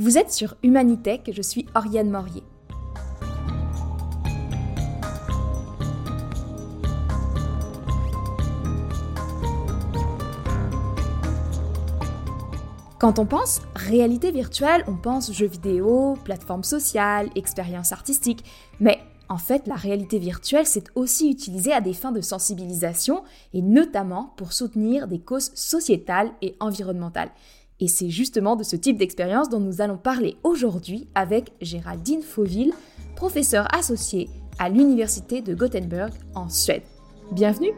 Vous êtes sur Humanitech, je suis Oriane Morier. Quand on pense réalité virtuelle, on pense jeux vidéo, plateforme sociale, expérience artistique, mais en fait, la réalité virtuelle, c'est aussi utilisé à des fins de sensibilisation et notamment pour soutenir des causes sociétales et environnementales. Et c'est justement de ce type d'expérience dont nous allons parler aujourd'hui avec Géraldine Fauville, professeure associée à l'Université de Gothenburg en Suède. Bienvenue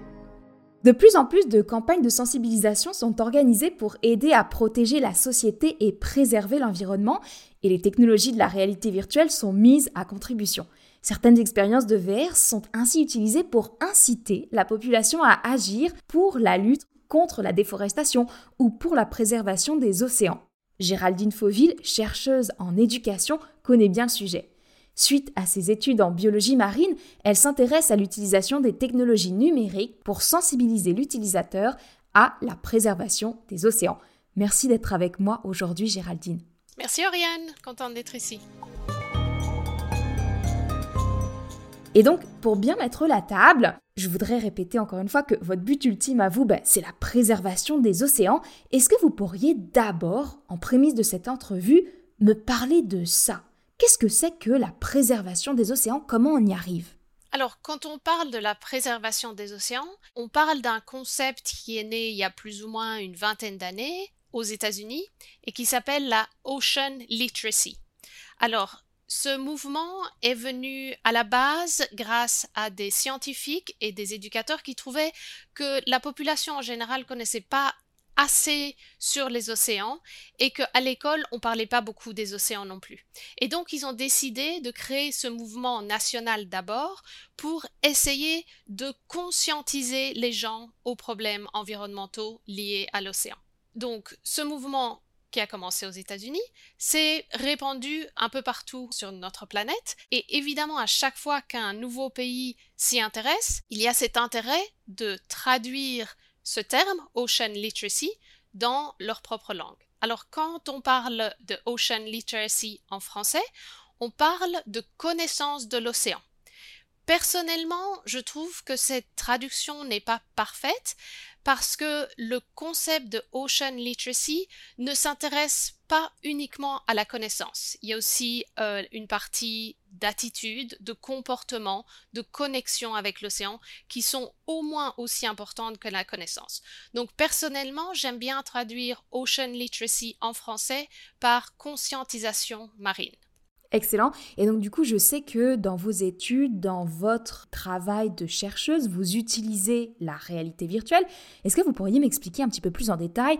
De plus en plus de campagnes de sensibilisation sont organisées pour aider à protéger la société et préserver l'environnement, et les technologies de la réalité virtuelle sont mises à contribution. Certaines expériences de VR sont ainsi utilisées pour inciter la population à agir pour la lutte contre la déforestation ou pour la préservation des océans. Géraldine Fauville, chercheuse en éducation, connaît bien le sujet. Suite à ses études en biologie marine, elle s'intéresse à l'utilisation des technologies numériques pour sensibiliser l'utilisateur à la préservation des océans. Merci d'être avec moi aujourd'hui, Géraldine. Merci Oriane, contente d'être ici. Et donc, pour bien mettre la table, je voudrais répéter encore une fois que votre but ultime à vous, ben, c'est la préservation des océans. Est-ce que vous pourriez d'abord, en prémisse de cette entrevue, me parler de ça? Qu'est-ce que c'est que la préservation des océans? Comment on y arrive? Alors, quand on parle de la préservation des océans, on parle d'un concept qui est né il y a plus ou moins une vingtaine d'années aux États-Unis et qui s'appelle la Ocean Literacy. Alors, ce mouvement est venu à la base grâce à des scientifiques et des éducateurs qui trouvaient que la population en général connaissait pas assez sur les océans et qu'à l'école on parlait pas beaucoup des océans non plus. Et donc ils ont décidé de créer ce mouvement national d'abord pour essayer de conscientiser les gens aux problèmes environnementaux liés à l'océan. Donc ce mouvement qui a commencé aux États-Unis, s'est répandu un peu partout sur notre planète. Et évidemment, à chaque fois qu'un nouveau pays s'y intéresse, il y a cet intérêt de traduire ce terme, Ocean Literacy, dans leur propre langue. Alors quand on parle de Ocean Literacy en français, on parle de connaissance de l'océan. Personnellement, je trouve que cette traduction n'est pas parfaite parce que le concept de Ocean Literacy ne s'intéresse pas uniquement à la connaissance. Il y a aussi euh, une partie d'attitude, de comportement, de connexion avec l'océan qui sont au moins aussi importantes que la connaissance. Donc personnellement, j'aime bien traduire Ocean Literacy en français par conscientisation marine. Excellent. Et donc du coup, je sais que dans vos études, dans votre travail de chercheuse, vous utilisez la réalité virtuelle. Est-ce que vous pourriez m'expliquer un petit peu plus en détail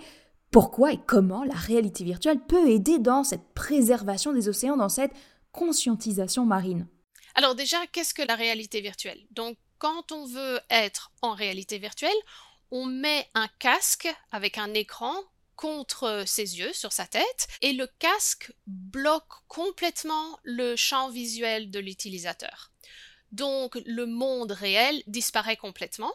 pourquoi et comment la réalité virtuelle peut aider dans cette préservation des océans, dans cette conscientisation marine? Alors déjà, qu'est-ce que la réalité virtuelle? Donc quand on veut être en réalité virtuelle, on met un casque avec un écran contre ses yeux, sur sa tête, et le casque bloque complètement le champ visuel de l'utilisateur. Donc le monde réel disparaît complètement,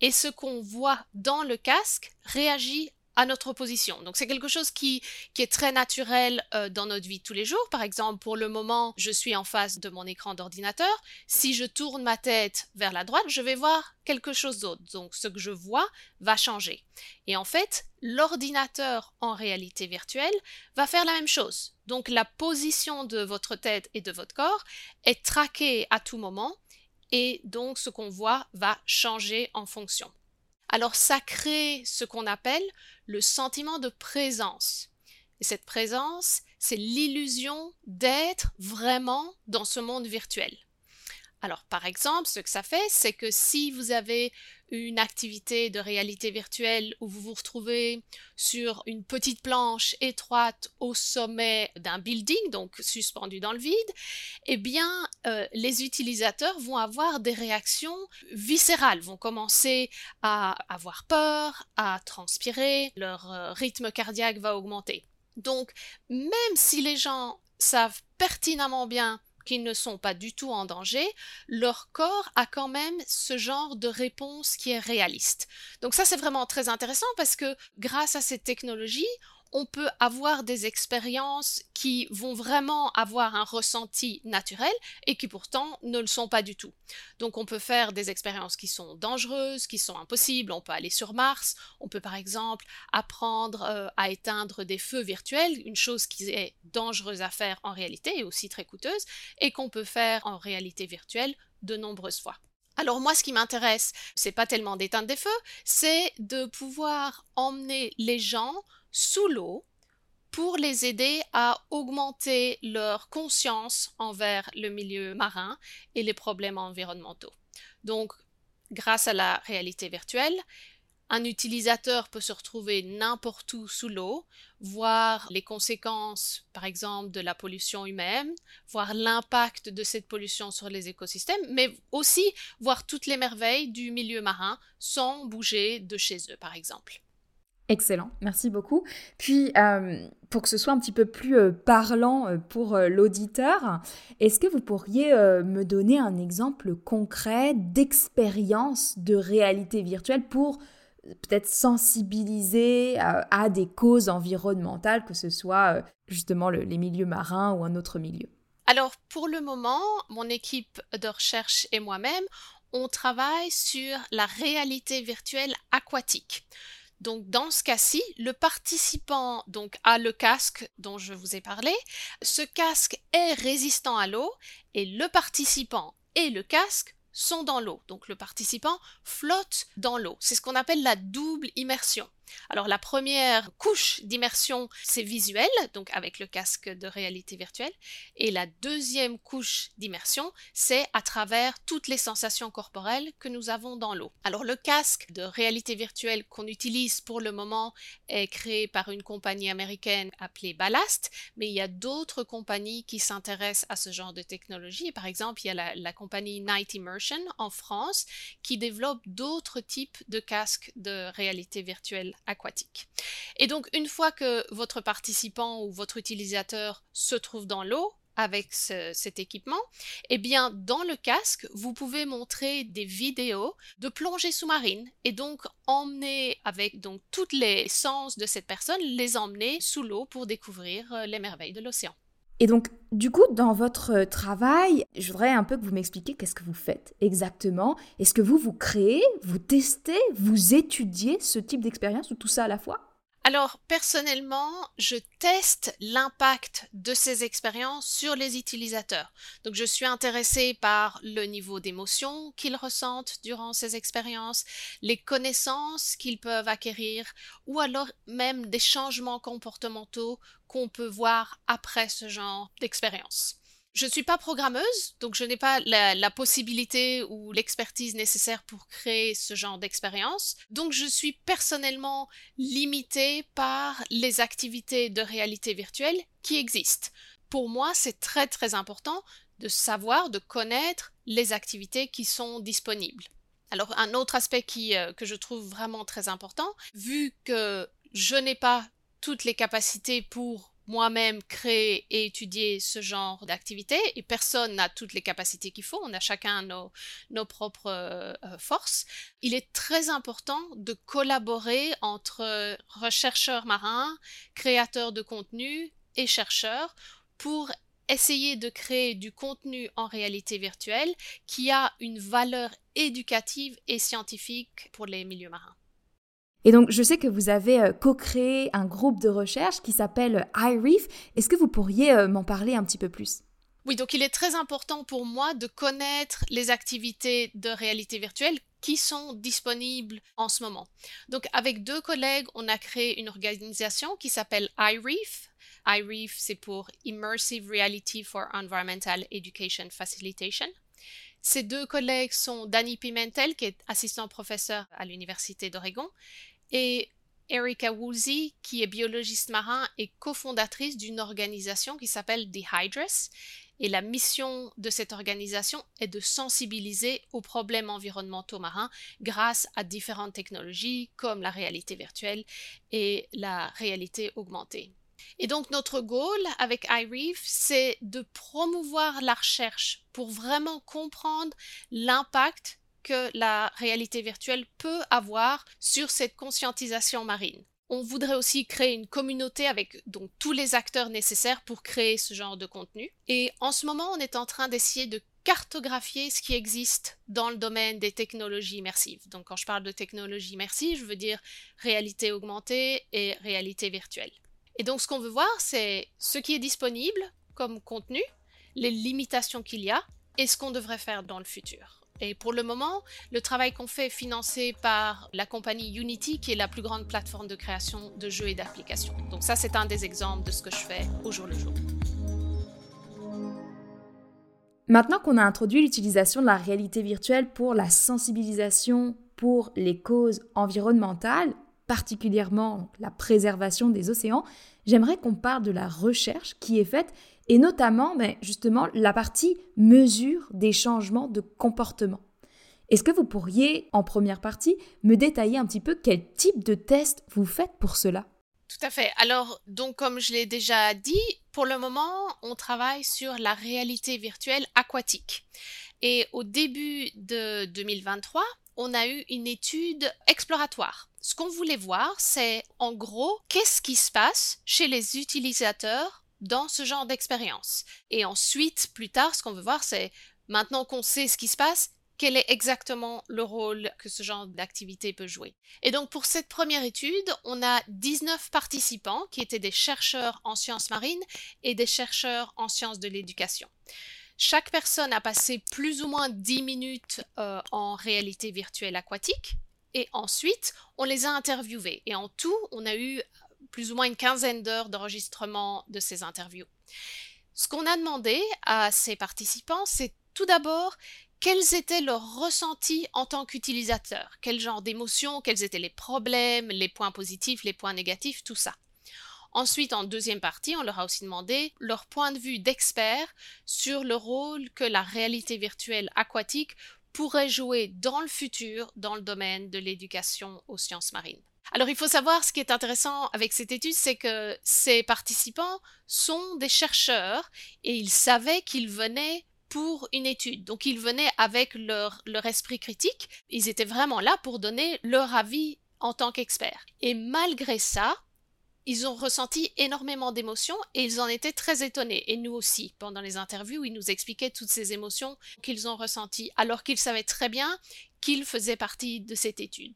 et ce qu'on voit dans le casque réagit notre position. Donc c'est quelque chose qui, qui est très naturel euh, dans notre vie de tous les jours. Par exemple, pour le moment, je suis en face de mon écran d'ordinateur. Si je tourne ma tête vers la droite, je vais voir quelque chose d'autre. Donc ce que je vois va changer. Et en fait, l'ordinateur en réalité virtuelle va faire la même chose. Donc la position de votre tête et de votre corps est traquée à tout moment et donc ce qu'on voit va changer en fonction. Alors ça crée ce qu'on appelle le sentiment de présence. Et cette présence, c'est l'illusion d'être vraiment dans ce monde virtuel. Alors, par exemple, ce que ça fait, c'est que si vous avez une activité de réalité virtuelle où vous vous retrouvez sur une petite planche étroite au sommet d'un building, donc suspendu dans le vide, eh bien, euh, les utilisateurs vont avoir des réactions viscérales, vont commencer à avoir peur, à transpirer, leur euh, rythme cardiaque va augmenter. Donc, même si les gens savent pertinemment bien qu'ils ne sont pas du tout en danger, leur corps a quand même ce genre de réponse qui est réaliste. Donc ça, c'est vraiment très intéressant parce que grâce à cette technologie, on peut avoir des expériences qui vont vraiment avoir un ressenti naturel et qui pourtant ne le sont pas du tout. Donc on peut faire des expériences qui sont dangereuses, qui sont impossibles, on peut aller sur Mars, on peut par exemple apprendre euh, à éteindre des feux virtuels, une chose qui est dangereuse à faire en réalité et aussi très coûteuse, et qu'on peut faire en réalité virtuelle de nombreuses fois. Alors moi, ce qui m'intéresse, c'est pas tellement d'éteindre des feux, c'est de pouvoir emmener les gens sous l'eau pour les aider à augmenter leur conscience envers le milieu marin et les problèmes environnementaux. Donc, grâce à la réalité virtuelle, un utilisateur peut se retrouver n'importe où sous l'eau, voir les conséquences, par exemple, de la pollution humaine, voir l'impact de cette pollution sur les écosystèmes, mais aussi voir toutes les merveilles du milieu marin sans bouger de chez eux, par exemple. Excellent, merci beaucoup. Puis, euh, pour que ce soit un petit peu plus euh, parlant euh, pour l'auditeur, est-ce que vous pourriez me donner un exemple concret d'expérience de réalité virtuelle pour peut-être sensibiliser euh, à, des causes environnementales, que ce soit euh, justement les milieux marins ou un autre milieu Alors pour le moment, mon équipe de recherche et moi-même, on travaille sur la réalité virtuelle aquatique. Donc dans ce cas-ci, le participant donc a le casque dont je vous ai parlé. Ce casque est résistant à l'eau et le participant et le casque sont dans l'eau. Donc le participant flotte dans l'eau. C'est ce qu'on appelle la double immersion. Alors la première couche d'immersion, c'est visuel, donc avec le casque de réalité virtuelle, et la deuxième couche d'immersion, c'est à travers toutes les sensations corporelles que nous avons dans l'eau. Alors le casque de réalité virtuelle qu'on utilise pour le moment est créé par une compagnie américaine appelée Ballast, mais il y a d'autres compagnies qui s'intéressent à ce genre de technologie. Par exemple, il y a la, la compagnie Night Immersion en France qui développe d'autres types de casques de réalité virtuelle aquatique. Et donc, une fois que votre participant ou votre utilisateur se trouve dans l'eau, avec cet équipement, eh bien, dans le casque, vous pouvez montrer des vidéos de plongée sous-marine et donc emmener avec donc toutes les sens de cette personne, les emmener sous l'eau pour découvrir euh, les merveilles de l'océan. Et donc, du coup, dans votre euh, travail, je voudrais un peu que vous m'expliquiez qu'est-ce que vous faites exactement. Est-ce que vous, vous créez, vous testez, vous étudiez ce type d'expérience ou tout ça à la fois? Alors, personnellement, je teste l'impact de ces expériences sur les utilisateurs. Donc, je suis intéressée par le niveau d'émotion qu'ils ressentent durant ces expériences, les connaissances qu'ils peuvent acquérir, ou alors même des changements comportementaux qu'on peut voir après ce genre d'expérience. Je ne suis pas programmeuse, donc je n'ai pas la, possibilité ou l'expertise nécessaire pour créer ce genre d'expérience. Donc je suis personnellement limitée par les activités de réalité virtuelle qui existent. Pour moi, c'est très très important de savoir, de connaître les activités qui sont disponibles. Alors un autre aspect qui, euh, que je trouve vraiment très important, vu que je n'ai pas toutes les capacités pour moi-même créer et étudier ce genre d'activité et personne n'a toutes les capacités qu'il faut, on a chacun nos, propres euh, forces. Il est très important de collaborer entre chercheurs marins, créateurs de contenu et chercheurs pour essayer de créer du contenu en réalité virtuelle qui a une valeur éducative et scientifique pour les milieux marins. Et donc, je sais que vous avez euh, co-créé un groupe de recherche qui s'appelle iReef. Est-ce que vous pourriez euh, m'en parler un petit peu plus? Oui, donc il est très important pour moi de connaître les activités de réalité virtuelle qui sont disponibles en ce moment. Donc, avec deux collègues, on a créé une organisation qui s'appelle iReef. iReef, c'est pour Immersive Reality for Environmental Education Facilitation. Ces deux collègues sont Danny Pimentel, qui est assistant professeur à l'Université d'Oregon, et Erika Woolsey, qui est biologiste marin et cofondatrice d'une organisation qui s'appelle The Hydrus. Et la mission de cette organisation est de sensibiliser aux problèmes environnementaux marins grâce à différentes technologies comme la réalité virtuelle et la réalité augmentée. Et donc notre goal avec iReef, c'est de promouvoir la recherche pour vraiment comprendre l'impact que la réalité virtuelle peut avoir sur cette conscientisation marine. On voudrait aussi créer une communauté avec donc tous les acteurs nécessaires pour créer ce genre de contenu. Et en ce moment, on est en train d'essayer de cartographier ce qui existe dans le domaine des technologies immersives. Donc quand je parle de technologie immersive, je veux dire réalité augmentée et réalité virtuelle. Et donc ce qu'on veut voir, c'est ce qui est disponible comme contenu, les limitations qu'il y a et ce qu'on devrait faire dans le futur. Et pour le moment, le travail qu'on fait est financé par la compagnie Unity, qui est la plus grande plateforme de création de jeux et d'applications. Donc ça, c'est un des exemples de ce que je fais au jour le jour. Maintenant qu'on a introduit l'utilisation de la réalité virtuelle pour la sensibilisation pour les causes environnementales, particulièrement la préservation des océans, j'aimerais qu'on parle de la recherche qui est faite et notamment ben, justement la partie mesure des changements de comportement. Est-ce que vous pourriez, en première partie, me détailler un petit peu quel type de test vous faites pour cela? Tout à fait. Alors, donc comme je l'ai déjà dit, pour le moment, on travaille sur la réalité virtuelle aquatique. Et au début de 2023, on a eu une étude exploratoire. Ce qu'on voulait voir, c'est en gros, qu'est-ce qui se passe chez les utilisateurs dans ce genre d'expérience. Et ensuite, plus tard, ce qu'on veut voir, c'est maintenant qu'on sait ce qui se passe, quel est exactement le rôle que ce genre d'activité peut jouer. Et donc pour cette première étude, on a 19 participants qui étaient des chercheurs en sciences marines et des chercheurs en sciences de l'éducation. Chaque personne a passé plus ou moins 10 minutes euh, en réalité virtuelle aquatique et ensuite on les a interviewés. Et en tout, on a eu plus ou moins une quinzaine d'heures d'enregistrement de ces interviews. Ce qu'on a demandé à ces participants, c'est tout d'abord quels étaient leurs ressentis en tant qu'utilisateurs, quel genre d'émotions, quels étaient les problèmes, les points positifs, les points négatifs, tout ça. Ensuite, en deuxième partie, on leur a aussi demandé leur point de vue d'experts sur le rôle que la réalité virtuelle aquatique pourrait jouer dans le futur dans le domaine de l'éducation aux sciences marines. Alors il faut savoir ce qui est intéressant avec cette étude, c'est que ces participants sont des chercheurs et ils savaient qu'ils venaient pour une étude. Donc ils venaient avec leur, esprit critique, ils étaient vraiment là pour donner leur avis en tant qu'experts. Et malgré ça, ils ont ressenti énormément d'émotions et ils en étaient très étonnés. Et nous aussi, pendant les interviews, ils nous expliquaient toutes ces émotions qu'ils ont ressenties, alors qu'ils savaient très bien qu'ils faisaient partie de cette étude.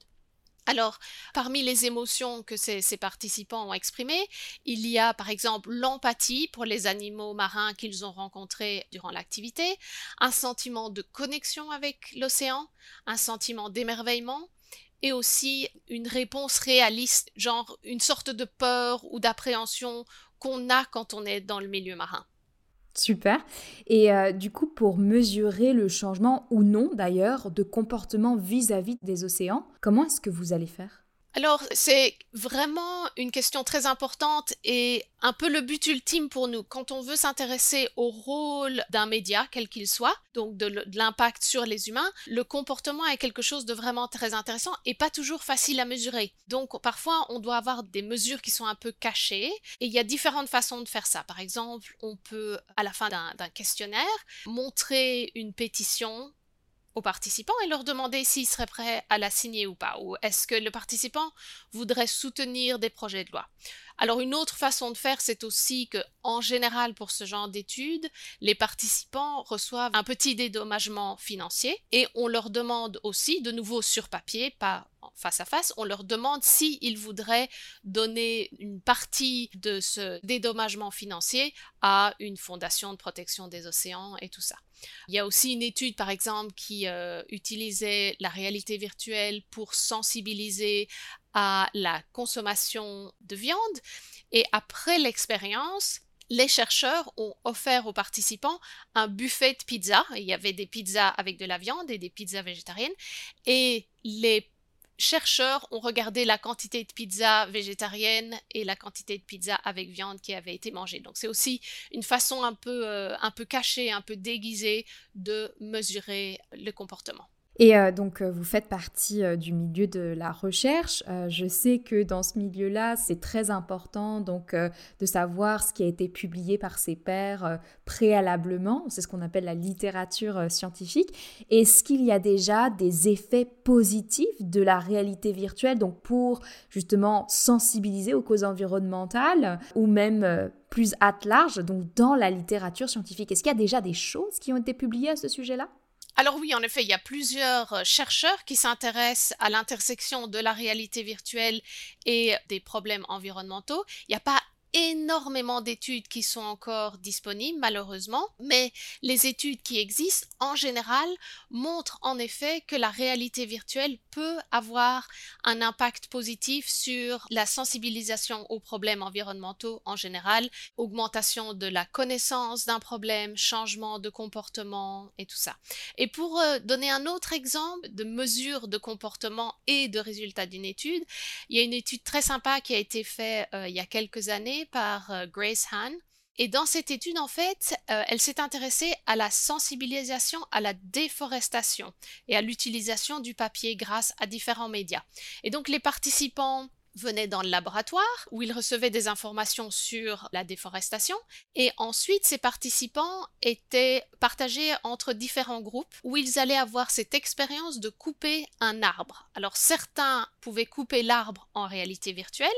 Alors, parmi les émotions que ces, participants ont exprimées, il y a par exemple l'empathie pour les animaux marins qu'ils ont rencontrés durant l'activité, un sentiment de connexion avec l'océan, un sentiment d'émerveillement, et aussi une réponse réaliste, genre une sorte de peur ou d'appréhension qu'on a quand on est dans le milieu marin. Super. Et euh, du coup, pour mesurer le changement ou non d'ailleurs de comportement vis-à-vis des océans, comment est-ce que vous allez faire? Alors, c'est vraiment une question très importante et un peu le but ultime pour nous. Quand on veut s'intéresser au rôle d'un média, quel qu'il soit, donc de l'impact sur les humains, le comportement est quelque chose de vraiment très intéressant et pas toujours facile à mesurer. Donc, parfois, on doit avoir des mesures qui sont un peu cachées et il y a différentes façons de faire ça. Par exemple, on peut, à la fin d'un questionnaire, montrer une pétition aux participants et leur demander s'ils seraient prêts à la signer ou pas, ou est-ce que le participant voudrait soutenir des projets de loi. Alors une autre façon de faire, c'est aussi que, en général, pour ce genre d'études, les participants reçoivent un petit dédommagement financier et on leur demande aussi, de nouveau sur papier, pas face à face, on leur demande s'ils voudraient donner une partie de ce dédommagement financier à une fondation de protection des océans et tout ça. Il y a aussi une étude, par exemple, qui euh, utilisait la réalité virtuelle pour sensibiliser à la consommation de viande. Et après l'expérience, les chercheurs ont offert aux participants un buffet de pizza. Il y avait des pizzas avec de la viande et des pizzas végétariennes. Et les chercheurs ont regardé la quantité de pizza végétarienne et la quantité de pizza avec viande qui avait été mangée. Donc c'est aussi une façon un peu, euh, un peu cachée, un peu déguisée de mesurer le comportement. Et euh, donc, euh, vous faites partie euh, du milieu de la recherche. je sais que dans ce milieu-là, c'est très important donc de savoir ce qui a été publié par ses pairs préalablement. C'est ce qu'on appelle la littérature scientifique. Est-ce qu'il y a déjà des effets positifs de la réalité virtuelle, donc pour justement sensibiliser aux causes environnementales ou même plus à large, donc dans la littérature scientifique Est-ce qu'il y a déjà des choses qui ont été publiées à ce sujet-là? Alors oui, en effet, il y a plusieurs euh, chercheurs qui s'intéressent à l'intersection de la réalité virtuelle et des problèmes environnementaux. Il n'y a pas énormément d'études qui sont encore disponibles, malheureusement, mais les études qui existent, en général, montrent en effet que la réalité virtuelle peut avoir un impact positif sur la sensibilisation aux problèmes environnementaux en général, augmentation de la connaissance d'un problème, changement de comportement et tout ça. Et pour euh, donner un autre exemple de mesure de comportement et de résultats d'une étude, il y a une étude très sympa qui a été faite euh, il y a quelques années par euh, Grace Hahn. Et dans cette étude, en fait, euh, elle s'est intéressée à la sensibilisation à la déforestation et à l'utilisation du papier grâce à différents médias. Et donc les participants venaient dans le laboratoire où ils recevaient des informations sur la déforestation et ensuite ces participants étaient partagés entre différents groupes où ils allaient avoir cette expérience de couper un arbre. Alors certains pouvaient couper l'arbre en réalité virtuelle,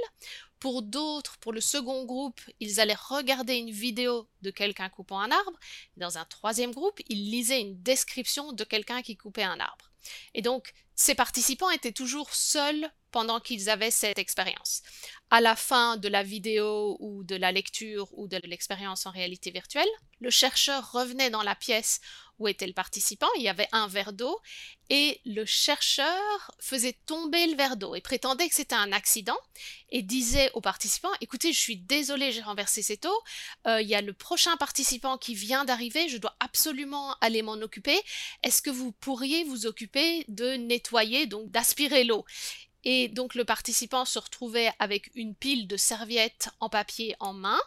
pour d'autres, pour le second groupe, ils allaient regarder une vidéo de quelqu'un coupant un arbre. Dans un troisième groupe, ils lisaient une description de quelqu'un qui coupait un arbre. Et donc, ces participants étaient toujours seuls pendant qu'ils avaient cette expérience. À la fin de la vidéo ou de la lecture ou de l'expérience en réalité virtuelle, le chercheur revenait dans la pièce où était le participant, il y avait un verre d'eau, et le chercheur faisait tomber le verre d'eau et prétendait que c'était un accident, et disait aux participants, écoutez, je suis désolé, j'ai renversé cette eau, euh, il y a le prochain participant qui vient d'arriver, je dois absolument aller m'en occuper, est-ce que vous pourriez vous occuper de nettoyer, donc d'aspirer l'eau? Et donc le participant se retrouvait avec une pile de serviettes en papier en main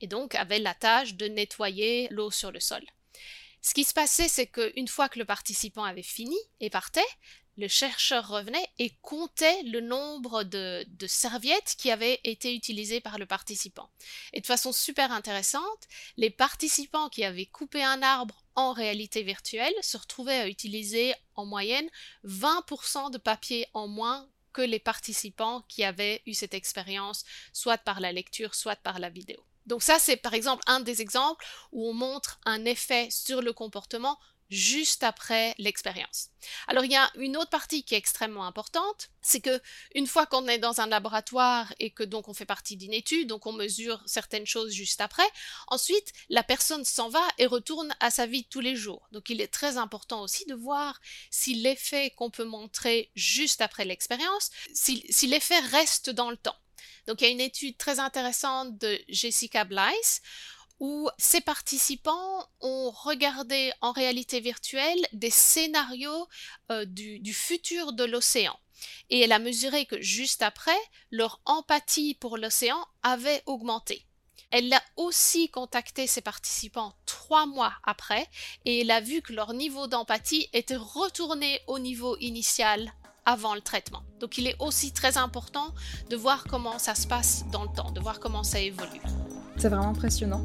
et donc avait la tâche de nettoyer l'eau sur le sol. Ce qui se passait, c'est qu'une fois que le participant avait fini et partait, le chercheur revenait et comptait le nombre de, de, serviettes qui avaient été utilisées par le participant. Et de façon super intéressante, les participants qui avaient coupé un arbre en réalité virtuelle se retrouvaient à utiliser en moyenne 20% de papier en moins que les participants qui avaient eu cette expérience, soit par la lecture, soit par la vidéo. Donc ça, c'est par exemple un des exemples où on montre un effet sur le comportement juste après l'expérience. Alors il y a une autre partie qui est extrêmement importante, c'est que une fois qu'on est dans un laboratoire et que donc on fait partie d'une étude, donc on mesure certaines choses juste après, ensuite la personne s'en va et retourne à sa vie tous les jours. Donc il est très important aussi de voir si l'effet qu'on peut montrer juste après l'expérience, si l'effet reste dans le temps. Donc il y a une étude très intéressante de Jessica Blythe où ces participants ont regardé en réalité virtuelle des scénarios euh, du, du futur de l'océan. Et elle a mesuré que juste après, leur empathie pour l'océan avait augmenté. Elle a aussi contacté ses participants trois mois après et elle a vu que leur niveau d'empathie était retourné au niveau initial avant le traitement. Donc il est aussi très important de voir comment ça se passe dans le temps, de voir comment ça évolue. C'est vraiment impressionnant.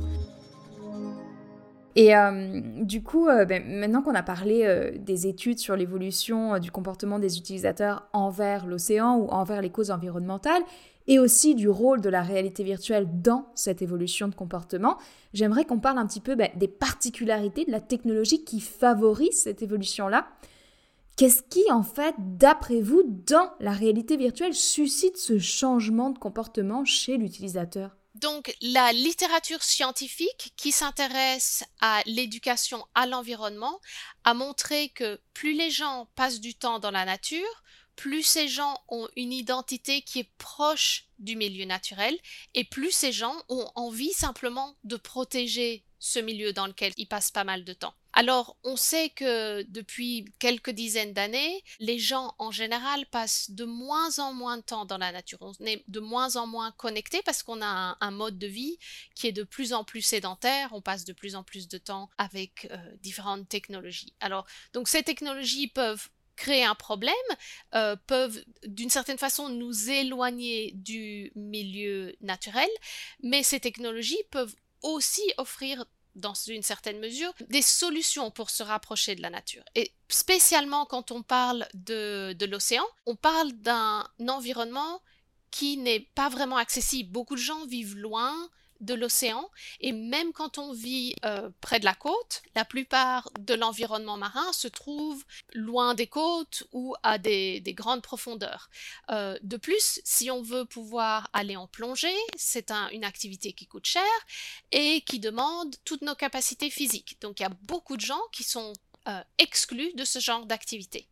Et euh, du coup, euh, ben, maintenant qu'on a parlé euh, des études sur l'évolution du comportement des utilisateurs envers l'océan ou envers les causes environnementales, et aussi du rôle de la réalité virtuelle dans cette évolution de comportement, j'aimerais qu'on parle un petit peu ben, des particularités de la technologie qui favorise cette évolution-là. Qu'est-ce qui, en fait, d'après vous, dans la réalité virtuelle, suscite ce changement de comportement chez l'utilisateur? Donc, la littérature scientifique qui s'intéresse à l'éducation à l'environnement a montré que plus les gens passent du temps dans la nature, plus ces gens ont une identité qui est proche du milieu naturel et plus ces gens ont envie simplement de protéger ce milieu dans lequel ils passent pas mal de temps. Alors, on sait que depuis quelques dizaines d'années, les gens en général passent de moins en moins de temps dans la nature. On est de moins en moins connectés parce qu'on a un, mode de vie qui est de plus en plus sédentaire. On passe de plus en plus de temps avec euh, différentes technologies. Alors, donc ces technologies peuvent créer un problème, euh, peuvent d'une certaine façon nous éloigner du milieu naturel, mais ces technologies peuvent aussi offrir dans une certaine mesure, des solutions pour se rapprocher de la nature. Et spécialement quand on parle de, de l'océan, on parle d'un environnement qui n'est pas vraiment accessible. Beaucoup de gens vivent loin de l'océan et même quand on vit euh, près de la côte, la plupart de l'environnement marin se trouve loin des côtes ou à des, grandes profondeurs. Euh, de plus, si on veut pouvoir aller en plongée, c'est une activité qui coûte cher et qui demande toutes nos capacités physiques. Donc il y a beaucoup de gens qui sont euh, exclus de ce genre d'activité.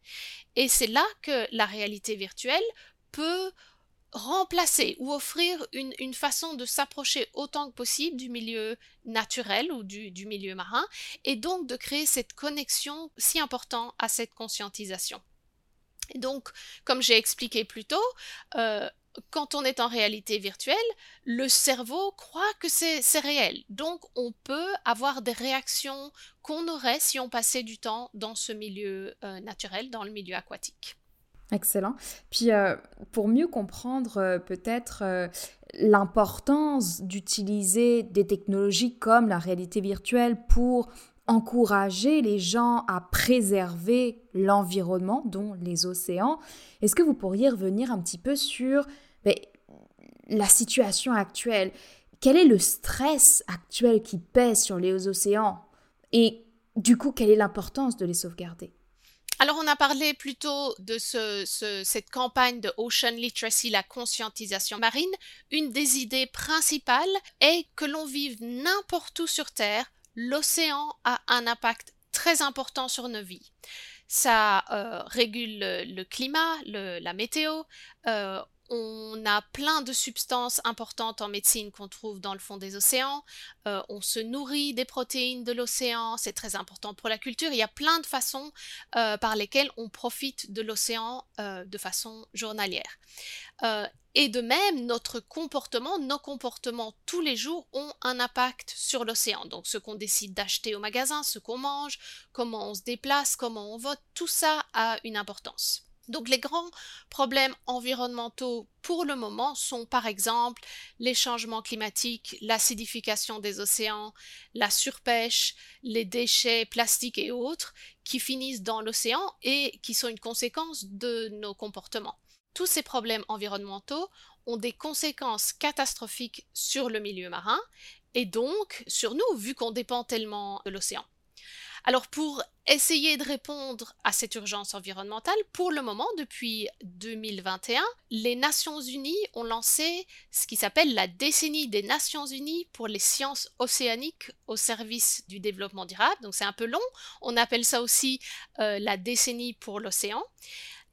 Et c'est là que la réalité virtuelle peut remplacer ou offrir une, façon de s'approcher autant que possible du milieu naturel ou du, milieu marin et donc de créer cette connexion si importante à cette conscientisation. Et donc, comme j'ai expliqué plus tôt, euh, quand on est en réalité virtuelle, le cerveau croit que c'est réel. Donc, on peut avoir des réactions qu'on aurait si on passait du temps dans ce milieu euh, naturel, dans le milieu aquatique. Excellent. Puis euh, pour mieux comprendre euh, peut-être euh, l'importance d'utiliser des technologies comme la réalité virtuelle pour encourager les gens à préserver l'environnement, dont les océans, est-ce que vous pourriez revenir un petit peu sur ben, la situation actuelle? Quel est le stress actuel qui pèse sur les océans? Et du coup, quelle est l'importance de les sauvegarder? Alors, on a parlé plutôt de cette campagne de Ocean Literacy, la conscientisation marine. Une des idées principales est que l'on vive n'importe où sur Terre, l'océan a un impact très important sur nos vies. Ça euh, régule le, climat, la météo, euh, on a plein de substances importantes en médecine qu'on trouve dans le fond des océans. Euh, on se nourrit des protéines de l'océan, c'est très important pour la culture. Il y a plein de façons euh, par lesquelles on profite de l'océan euh, de façon journalière. et de même, notre comportement, nos comportements tous les jours ont un impact sur l'océan. Donc ce qu'on décide d'acheter au magasin, ce qu'on mange, comment on se déplace, comment on vote, tout ça a une importance. Donc les grands problèmes environnementaux pour le moment sont par exemple les changements climatiques, l'acidification des océans, la surpêche, les déchets plastiques et autres qui finissent dans l'océan et qui sont une conséquence de nos comportements. Tous ces problèmes environnementaux ont des conséquences catastrophiques sur le milieu marin et donc sur nous vu qu'on dépend tellement de l'océan. Alors pour essayer de répondre à cette urgence environnementale, pour le moment, depuis 2021, les Nations Unies ont lancé ce qui s'appelle la décennie des Nations Unies pour les sciences océaniques au service du développement durable. Donc c'est un peu long, on appelle ça aussi euh, la décennie pour l'océan.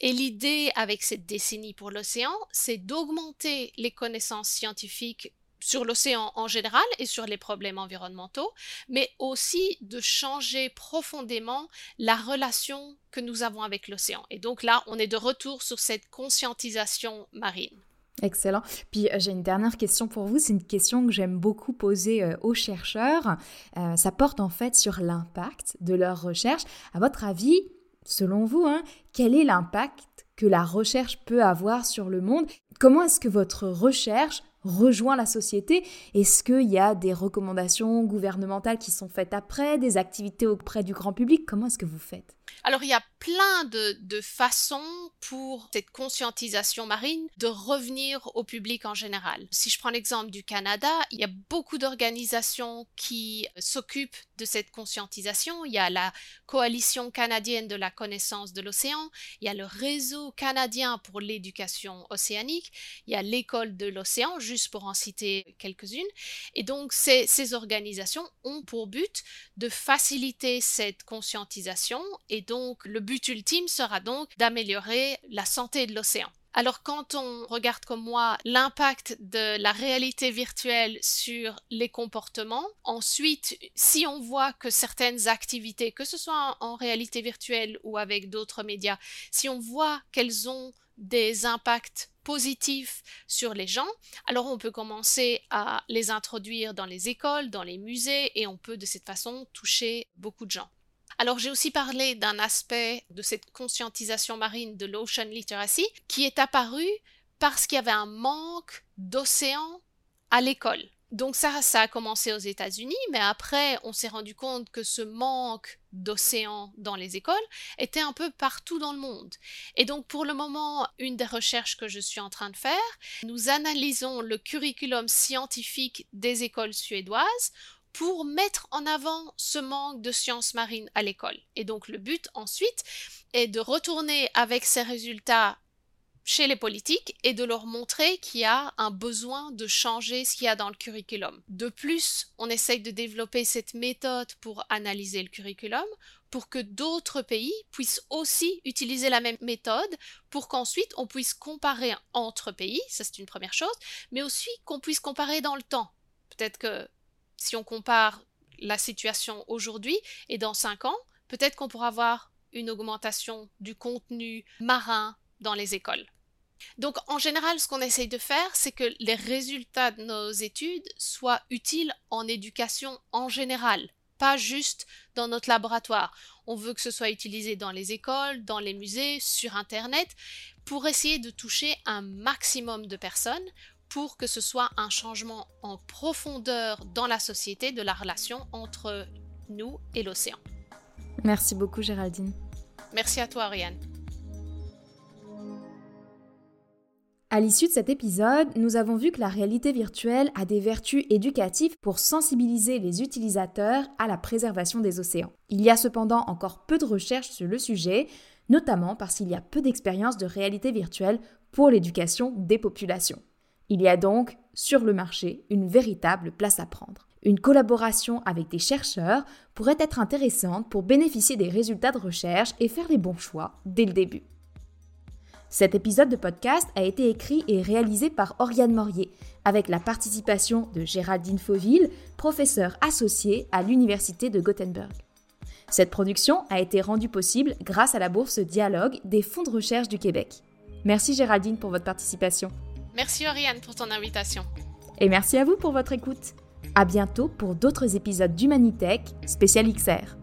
Et l'idée avec cette décennie pour l'océan, c'est d'augmenter les connaissances scientifiques sur l'océan en général et sur les problèmes environnementaux, mais aussi de changer profondément la relation que nous avons avec l'océan. Et donc là, on est de retour sur cette conscientisation marine. Excellent. Puis euh, j'ai une dernière question pour vous. C'est une question que j'aime beaucoup poser euh, aux chercheurs. Euh, ça porte en fait sur l'impact de leur recherche. À votre avis, selon vous, hein, quel est l'impact que la recherche peut avoir sur le monde? Comment est-ce que votre recherche rejoint la société Est-ce qu'il y a des recommandations gouvernementales qui sont faites après, des activités auprès du grand public? Comment est-ce que vous faites? Alors il y a plein de, façons pour cette conscientisation marine de revenir au public en général. Si je prends l'exemple du Canada, il y a beaucoup d'organisations qui s'occupent de cette conscientisation. Il y a la coalition canadienne de la connaissance de l'océan, il y a le réseau canadien pour l'éducation océanique, il y a l'école de l'océan, juste pour en citer quelques-unes. Et donc ces, ces organisations ont pour but de faciliter cette conscientisation et donc le but ultime sera donc d'améliorer la santé de l'océan. Alors quand on regarde comme moi l'impact de la réalité virtuelle sur les comportements, ensuite si on voit que certaines activités, que ce soit en réalité virtuelle ou avec d'autres médias, si on voit qu'elles ont des impacts positifs sur les gens, alors on peut commencer à les introduire dans les écoles, dans les musées, et on peut de cette façon toucher beaucoup de gens. Alors j'ai aussi parlé d'un aspect de cette conscientisation marine de l'ocean literacy qui est apparu parce qu'il y avait un manque d'océans à l'école. Donc ça, ça a commencé aux États-Unis, mais après, on s'est rendu compte que ce manque d'océans dans les écoles était un peu partout dans le monde. Et donc pour le moment, une des recherches que je suis en train de faire, nous analysons le curriculum scientifique des écoles suédoises pour mettre en avant ce manque de sciences marines à l'école. Et donc le but ensuite est de retourner avec ces résultats chez les politiques et de leur montrer qu'il y a un besoin de changer ce qu'il y a dans le curriculum. De plus, on essaye de développer cette méthode pour analyser le curriculum pour que d'autres pays puissent aussi utiliser la même méthode pour qu'ensuite on puisse comparer entre pays, ça c'est une première chose, mais aussi qu'on puisse comparer dans le temps. Peut-être que si on compare la situation aujourd'hui et dans cinq ans, peut-être qu'on pourra avoir une augmentation du contenu marin dans les écoles. Donc en général, ce qu'on essaye de faire, c'est que les résultats de nos études soient utiles en éducation en général, pas juste dans notre laboratoire. On veut que ce soit utilisé dans les écoles, dans les musées, sur Internet, pour essayer de toucher un maximum de personnes pour que ce soit un changement en profondeur dans la société de la relation entre nous et l'océan. Merci beaucoup Géraldine. Merci à toi Ariane. À l'issue de cet épisode, nous avons vu que la réalité virtuelle a des vertus éducatives pour sensibiliser les utilisateurs à la préservation des océans. Il y a cependant encore peu de recherches sur le sujet, notamment parce qu'il y a peu d'expériences de réalité virtuelle pour l'éducation des populations. Il y a donc, sur le marché, une véritable place à prendre. Une collaboration avec des chercheurs pourrait être intéressante pour bénéficier des résultats de recherche et faire les bons choix dès le début. Cet épisode de podcast a été écrit et réalisé par Oriane Morier, avec la participation de Géraldine Fauville, professeure associée à l'Université de Gothenburg. Cette production a été rendue possible grâce à la bourse Dialogue des fonds de recherche du Québec. Merci Géraldine pour votre participation. Merci Oriane pour ton invitation. Et merci à vous pour votre écoute. À bientôt pour d'autres épisodes d'Humanitech spécial XR.